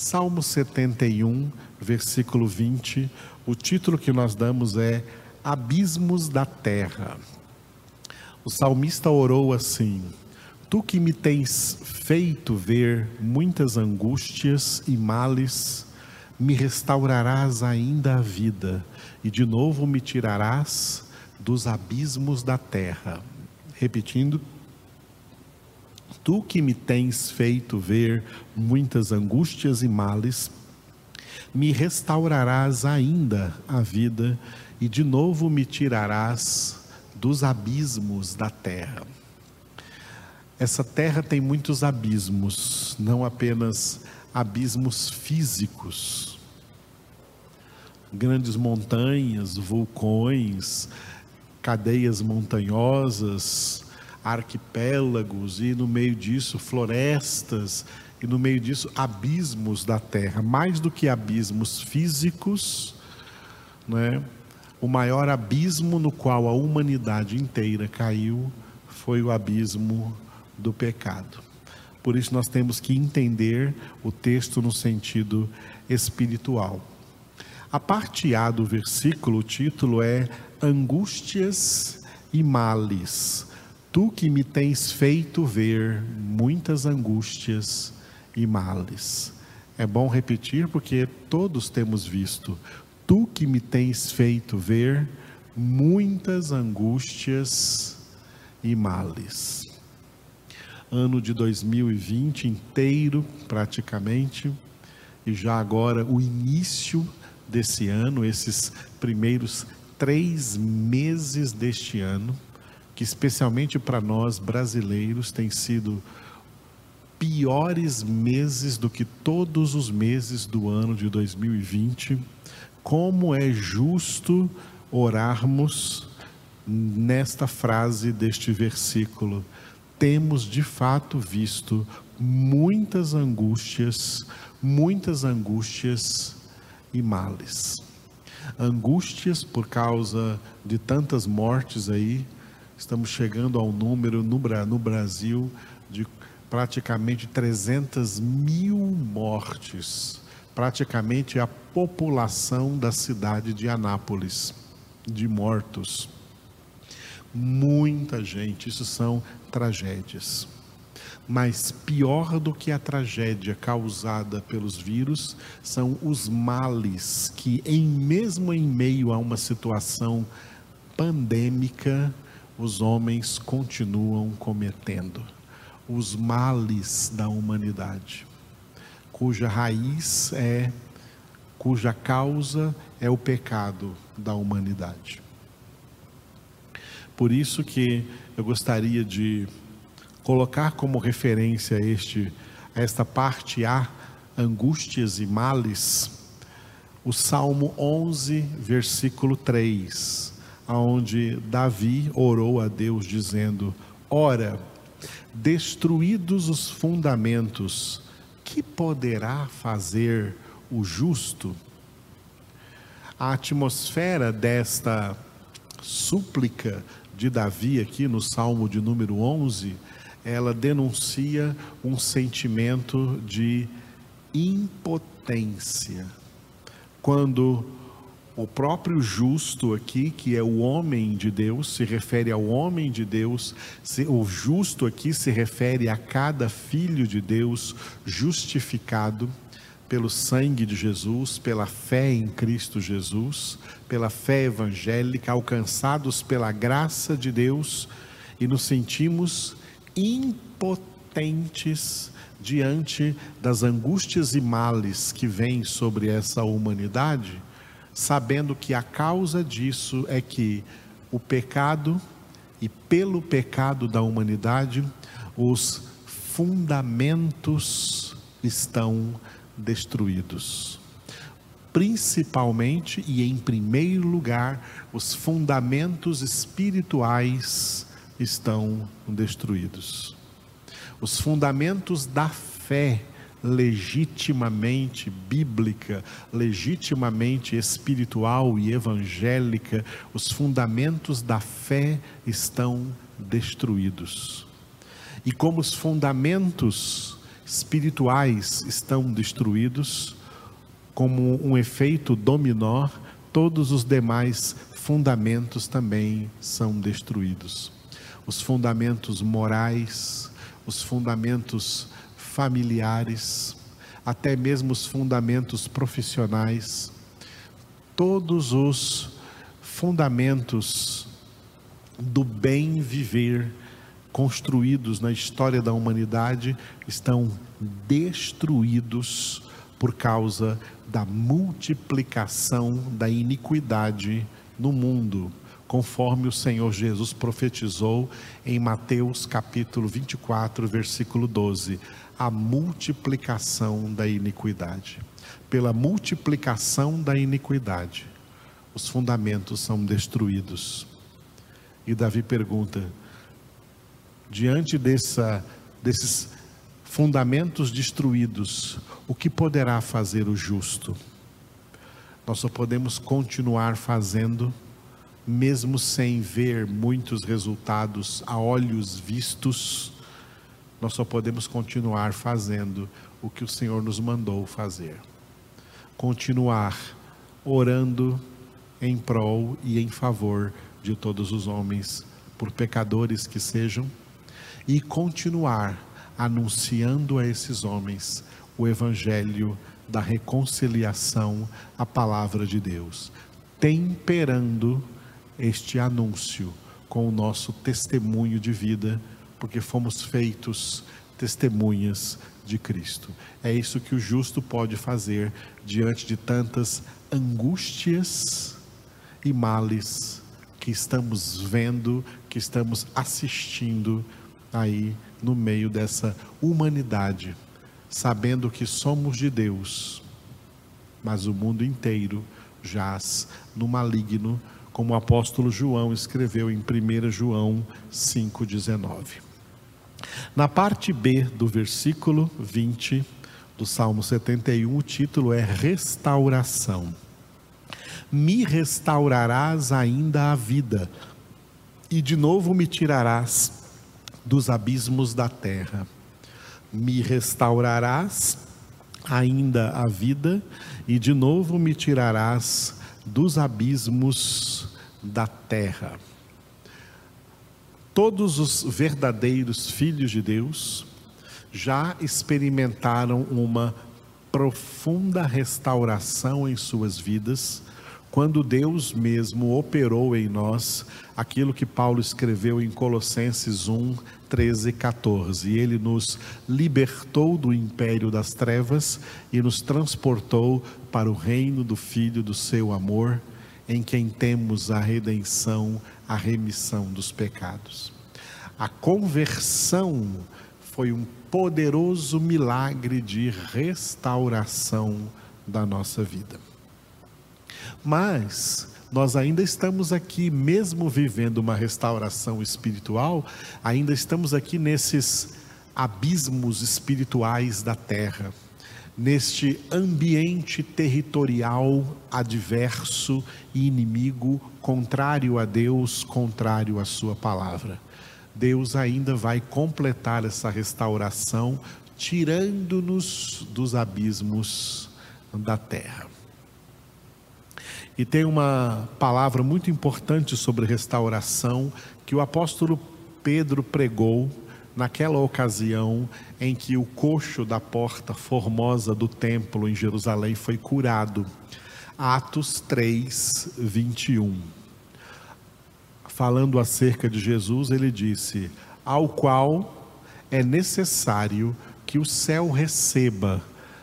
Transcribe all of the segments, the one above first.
Salmo 71, versículo 20, o título que nós damos é Abismos da Terra. O salmista orou assim: Tu que me tens feito ver muitas angústias e males, me restaurarás ainda a vida e de novo me tirarás dos abismos da terra. Repetindo, tu que me tens feito ver muitas angústias e males, me restaurarás ainda a vida e de novo me tirarás dos abismos da terra. Essa terra tem muitos abismos, não apenas abismos físicos, grandes montanhas, vulcões, cadeias montanhosas, arquipélagos e no meio disso florestas e no meio disso abismos da terra, mais do que abismos físicos, né? O maior abismo no qual a humanidade inteira caiu foi o abismo do pecado. Por isso nós temos que entender o texto no sentido espiritual. A parte A do versículo, o título é Angústias e Males. Tu que me tens feito ver muitas angústias e males. É bom repetir porque todos temos visto. Tu que me tens feito ver muitas angústias e males. Ano de 2020 inteiro, praticamente, e já agora o início desse ano, esses primeiros três meses deste ano que especialmente para nós brasileiros tem sido piores meses do que todos os meses do ano de 2020. Como é justo orarmos nesta frase deste versículo? Temos de fato visto muitas angústias, muitas angústias e males. Angústias por causa de tantas mortes aí, Estamos chegando ao número no, no Brasil de praticamente 300 mil mortes, praticamente a população da cidade de Anápolis, de mortos. Muita gente, isso são tragédias. Mas pior do que a tragédia causada pelos vírus são os males que, em mesmo em meio a uma situação pandêmica, os homens continuam cometendo os males da humanidade, cuja raiz é, cuja causa é o pecado da humanidade. Por isso que eu gostaria de colocar como referência este, esta parte A, angústias e males, o Salmo 11, versículo 3 aonde Davi orou a Deus dizendo: Ora, destruídos os fundamentos, que poderá fazer o justo? A atmosfera desta súplica de Davi aqui no Salmo de número 11, ela denuncia um sentimento de impotência. Quando o próprio justo aqui, que é o homem de Deus, se refere ao homem de Deus, o justo aqui se refere a cada filho de Deus justificado pelo sangue de Jesus, pela fé em Cristo Jesus, pela fé evangélica, alcançados pela graça de Deus e nos sentimos impotentes diante das angústias e males que vêm sobre essa humanidade sabendo que a causa disso é que o pecado e pelo pecado da humanidade os fundamentos estão destruídos. Principalmente e em primeiro lugar, os fundamentos espirituais estão destruídos. Os fundamentos da fé legitimamente bíblica, legitimamente espiritual e evangélica, os fundamentos da fé estão destruídos. E como os fundamentos espirituais estão destruídos, como um efeito dominó, todos os demais fundamentos também são destruídos. Os fundamentos morais, os fundamentos familiares, até mesmo os fundamentos profissionais, todos os fundamentos do bem viver construídos na história da humanidade estão destruídos por causa da multiplicação da iniquidade no mundo, conforme o Senhor Jesus profetizou em Mateus capítulo 24, versículo 12, a multiplicação da iniquidade. Pela multiplicação da iniquidade, os fundamentos são destruídos. E Davi pergunta: diante dessa, desses fundamentos destruídos, o que poderá fazer o justo? Nós só podemos continuar fazendo, mesmo sem ver muitos resultados a olhos vistos, nós só podemos continuar fazendo o que o Senhor nos mandou fazer. Continuar orando em prol e em favor de todos os homens, por pecadores que sejam e continuar anunciando a esses homens o evangelho da reconciliação, a palavra de Deus, temperando este anúncio com o nosso testemunho de vida, porque fomos feitos testemunhas de Cristo. É isso que o justo pode fazer diante de tantas angústias e males que estamos vendo, que estamos assistindo aí no meio dessa humanidade, sabendo que somos de Deus, mas o mundo inteiro jaz no maligno, como o apóstolo João escreveu em 1 João 5,19. Na parte B do versículo 20 do Salmo 71, o título é Restauração. Me restaurarás ainda a vida, e de novo me tirarás dos abismos da terra. Me restaurarás ainda a vida e de novo me tirarás dos abismos da terra. Todos os verdadeiros filhos de Deus já experimentaram uma profunda restauração em suas vidas quando Deus mesmo operou em nós aquilo que Paulo escreveu em Colossenses 1, 13 e 14. Ele nos libertou do império das trevas e nos transportou para o reino do Filho do seu amor, em quem temos a redenção, a remissão dos pecados. A conversão foi um poderoso milagre de restauração da nossa vida. Mas nós ainda estamos aqui, mesmo vivendo uma restauração espiritual, ainda estamos aqui nesses abismos espirituais da terra, neste ambiente territorial adverso e inimigo, contrário a Deus, contrário à Sua palavra. Deus ainda vai completar essa restauração, tirando-nos dos abismos da terra. E tem uma palavra muito importante sobre restauração que o apóstolo Pedro pregou naquela ocasião em que o coxo da porta formosa do templo em Jerusalém foi curado. Atos 3, 21. Falando acerca de Jesus, ele disse: Ao qual é necessário que o céu receba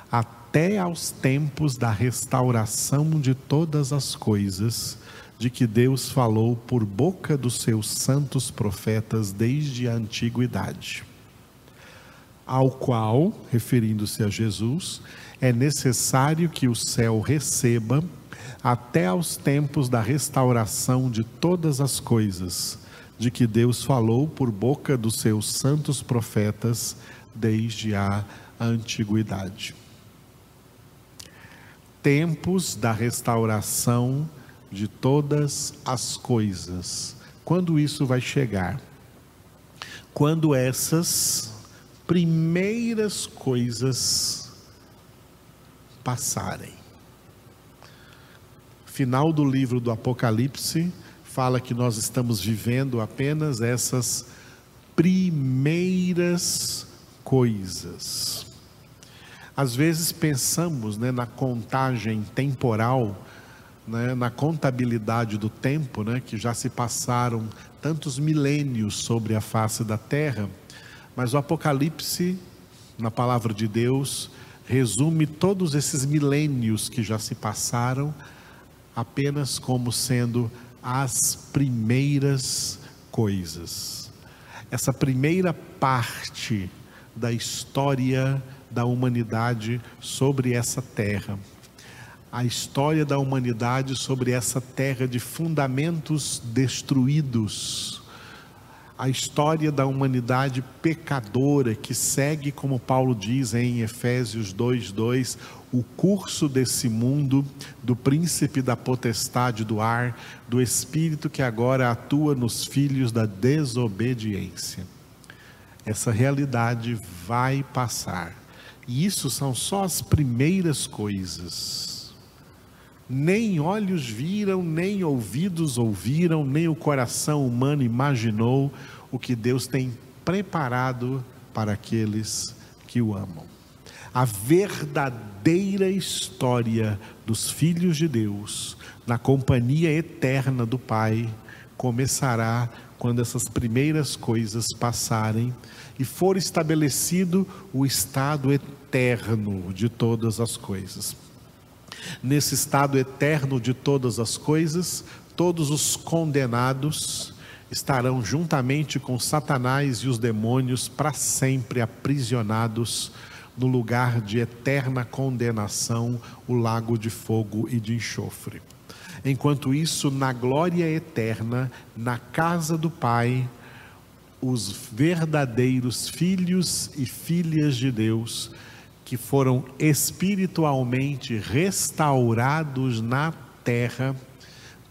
até aos tempos da restauração de todas as coisas, de que Deus falou por boca dos seus santos profetas desde a antiguidade. Ao qual, referindo-se a Jesus, é necessário que o céu receba até aos tempos da restauração de todas as coisas, de que Deus falou por boca dos seus santos profetas desde a antiguidade tempos da restauração todas as coisas. Quando isso vai chegar? Quando essas primeiras coisas passarem. Final do livro do Apocalipse fala que nós estamos vivendo apenas essas primeiras coisas. Às vezes pensamos né, na contagem temporal, né, na contabilidade do tempo, né, que já se passaram tantos milênios sobre a face da terra, mas o Apocalipse, na palavra de Deus, resume todos esses milênios que já se passaram apenas como sendo as primeiras coisas. Essa primeira parte da história da humanidade sobre essa terra. A história da humanidade sobre essa terra de fundamentos destruídos a história da humanidade pecadora que segue, como Paulo diz em Efésios 2:2, o curso desse mundo do príncipe da potestade do ar, do espírito que agora atua nos filhos da desobediência. Essa realidade vai passar. E isso são só as primeiras coisas nem olhos viram, nem ouvidos ouviram, nem o coração humano imaginou o que Deus tem preparado para aqueles que o amam. A verdadeira história dos filhos de Deus, na companhia eterna do Pai, começará quando essas primeiras coisas passarem e for estabelecido o estado eterno de todas as coisas. Nesse estado eterno de todas as coisas, todos os condenados estarão juntamente com Satanás e os demônios para sempre aprisionados no lugar de eterna condenação, o lago de fogo e de enxofre. Enquanto isso, na glória eterna, na casa do Pai, os verdadeiros filhos e filhas de Deus que foram espiritualmente restaurados na terra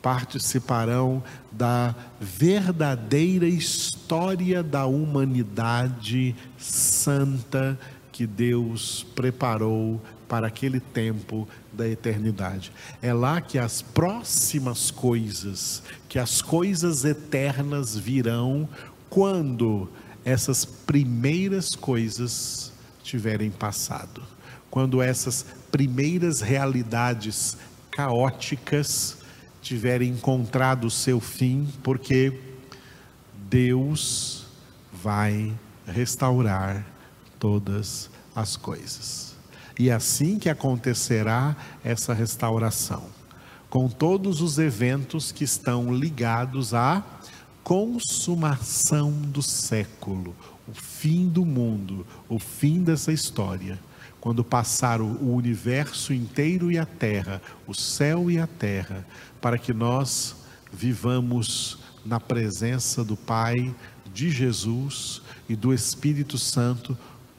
participarão da verdadeira história da humanidade santa que Deus preparou para aquele tempo da eternidade. É lá que as próximas coisas, que as coisas eternas virão quando essas primeiras coisas tiverem passado. Quando essas primeiras realidades caóticas tiverem encontrado o seu fim, porque Deus vai restaurar todas as coisas. E assim que acontecerá essa restauração, com todos os eventos que estão ligados à consumação do século, o fim do mundo, o fim dessa história, quando passar o universo inteiro e a terra, o céu e a terra, para que nós vivamos na presença do Pai, de Jesus e do Espírito Santo,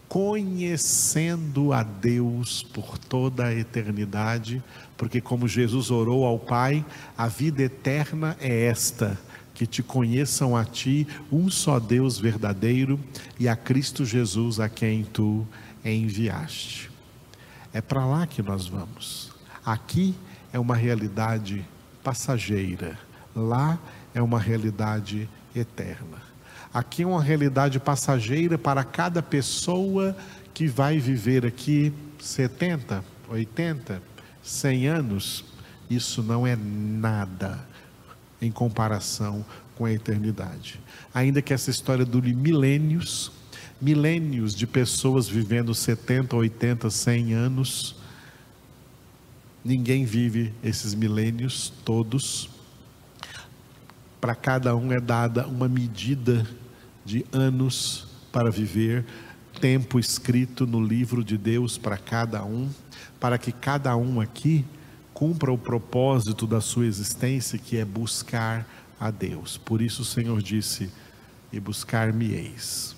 conhecendo a Deus por toda a eternidade, porque, como Jesus orou ao Pai, a vida eterna é esta que te conheçam a ti, um só Deus verdadeiro, e a Cristo Jesus a quem tu enviaste. É para lá que nós vamos. Aqui é uma realidade passageira, lá é uma realidade eterna. Aqui é uma realidade passageira para cada pessoa que vai viver aqui 70, 80, 100 anos. Isso não é nada em comparação com a eternidade. Ainda que essa história dure milênios, milênios de pessoas vivendo 70, 80, 100 anos, ninguém vive esses milênios todos. Para cada um é dada uma medida de anos para viver, tempo escrito no livro de Deus para cada um, para que cada um aqui cumpra o propósito da sua existência, que é buscar a Deus. Por isso o Senhor disse: E buscar-me-eis.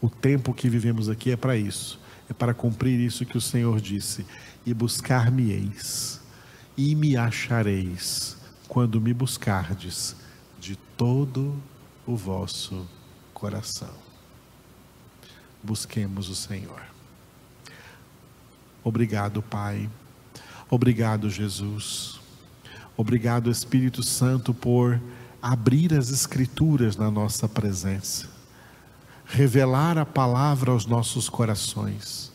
O tempo que vivemos aqui é para isso, é para cumprir isso que o Senhor disse: E buscar-me-eis, e me achareis, quando me buscardes de todo o vosso coração. busquemos o Senhor. Obrigado, Pai. Obrigado, Jesus. Obrigado, Espírito Santo, por abrir as Escrituras na nossa presença, revelar a palavra aos nossos corações,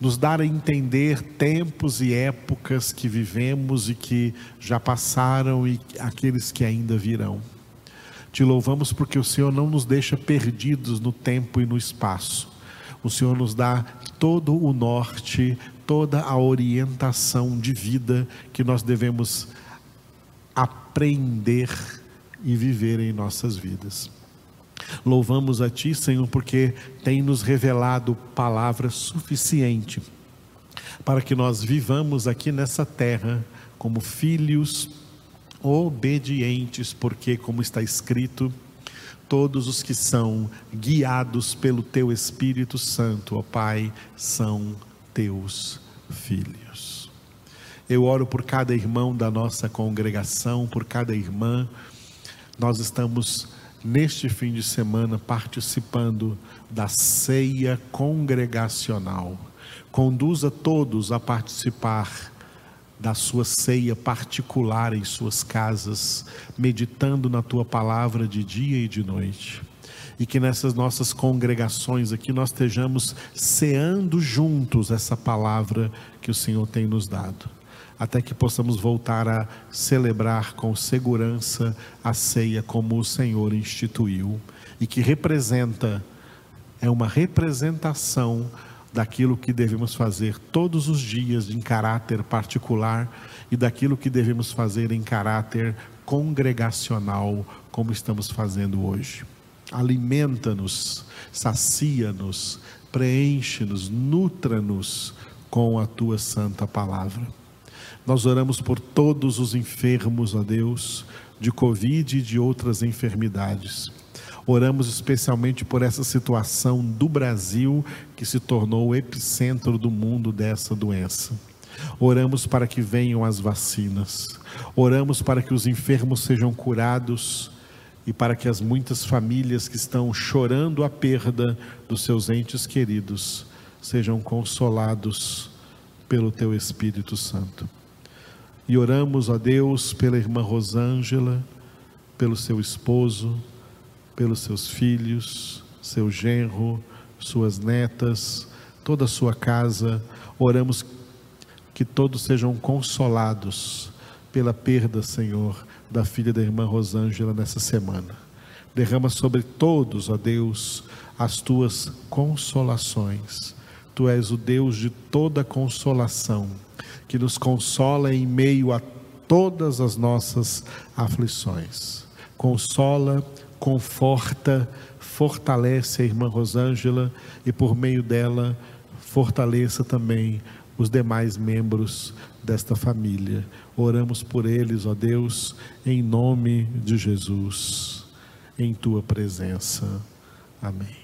nos dar a entender tempos e épocas que vivemos e que já passaram e aqueles que ainda virão. Te louvamos porque o Senhor não nos deixa perdidos no tempo e no espaço. O Senhor nos dá todo o norte, toda a orientação de vida que nós devemos aprender e viver em nossas vidas. Louvamos a Ti, Senhor, porque tem nos revelado palavra suficiente para que nós vivamos aqui nessa terra como filhos obedientes, porque, como está escrito, todos os que são guiados pelo Teu Espírito Santo, ó Pai, são Teus filhos. Eu oro por cada irmão da nossa congregação, por cada irmã. Nós estamos neste fim de semana participando da ceia congregacional. Conduza todos a participar da sua ceia particular em suas casas, meditando na tua palavra de dia e de noite. E que nessas nossas congregações aqui nós estejamos ceando juntos essa palavra que o Senhor tem nos dado até que possamos voltar a celebrar com segurança a ceia como o Senhor instituiu e que representa, é uma representação daquilo que devemos fazer todos os dias em caráter particular e daquilo que devemos fazer em caráter congregacional, como estamos fazendo hoje. Alimenta-nos, sacia-nos, preenche-nos, nutra-nos com a tua santa palavra. Nós oramos por todos os enfermos, ó Deus, de Covid e de outras enfermidades. Oramos especialmente por essa situação do Brasil que se tornou o epicentro do mundo dessa doença. Oramos para que venham as vacinas. Oramos para que os enfermos sejam curados e para que as muitas famílias que estão chorando a perda dos seus entes queridos sejam consolados pelo teu Espírito Santo. E oramos a Deus pela irmã Rosângela, pelo seu esposo, pelos seus filhos, seu genro, suas netas, toda a sua casa. Oramos que todos sejam consolados pela perda, Senhor, da filha da irmã Rosângela nessa semana. Derrama sobre todos, ó Deus, as tuas consolações. Tu és o Deus de toda consolação que nos consola em meio a todas as nossas aflições. Consola, conforta, fortalece a irmã Rosângela e por meio dela fortaleça também os demais membros desta família. Oramos por eles, ó Deus, em nome de Jesus, em tua presença. Amém.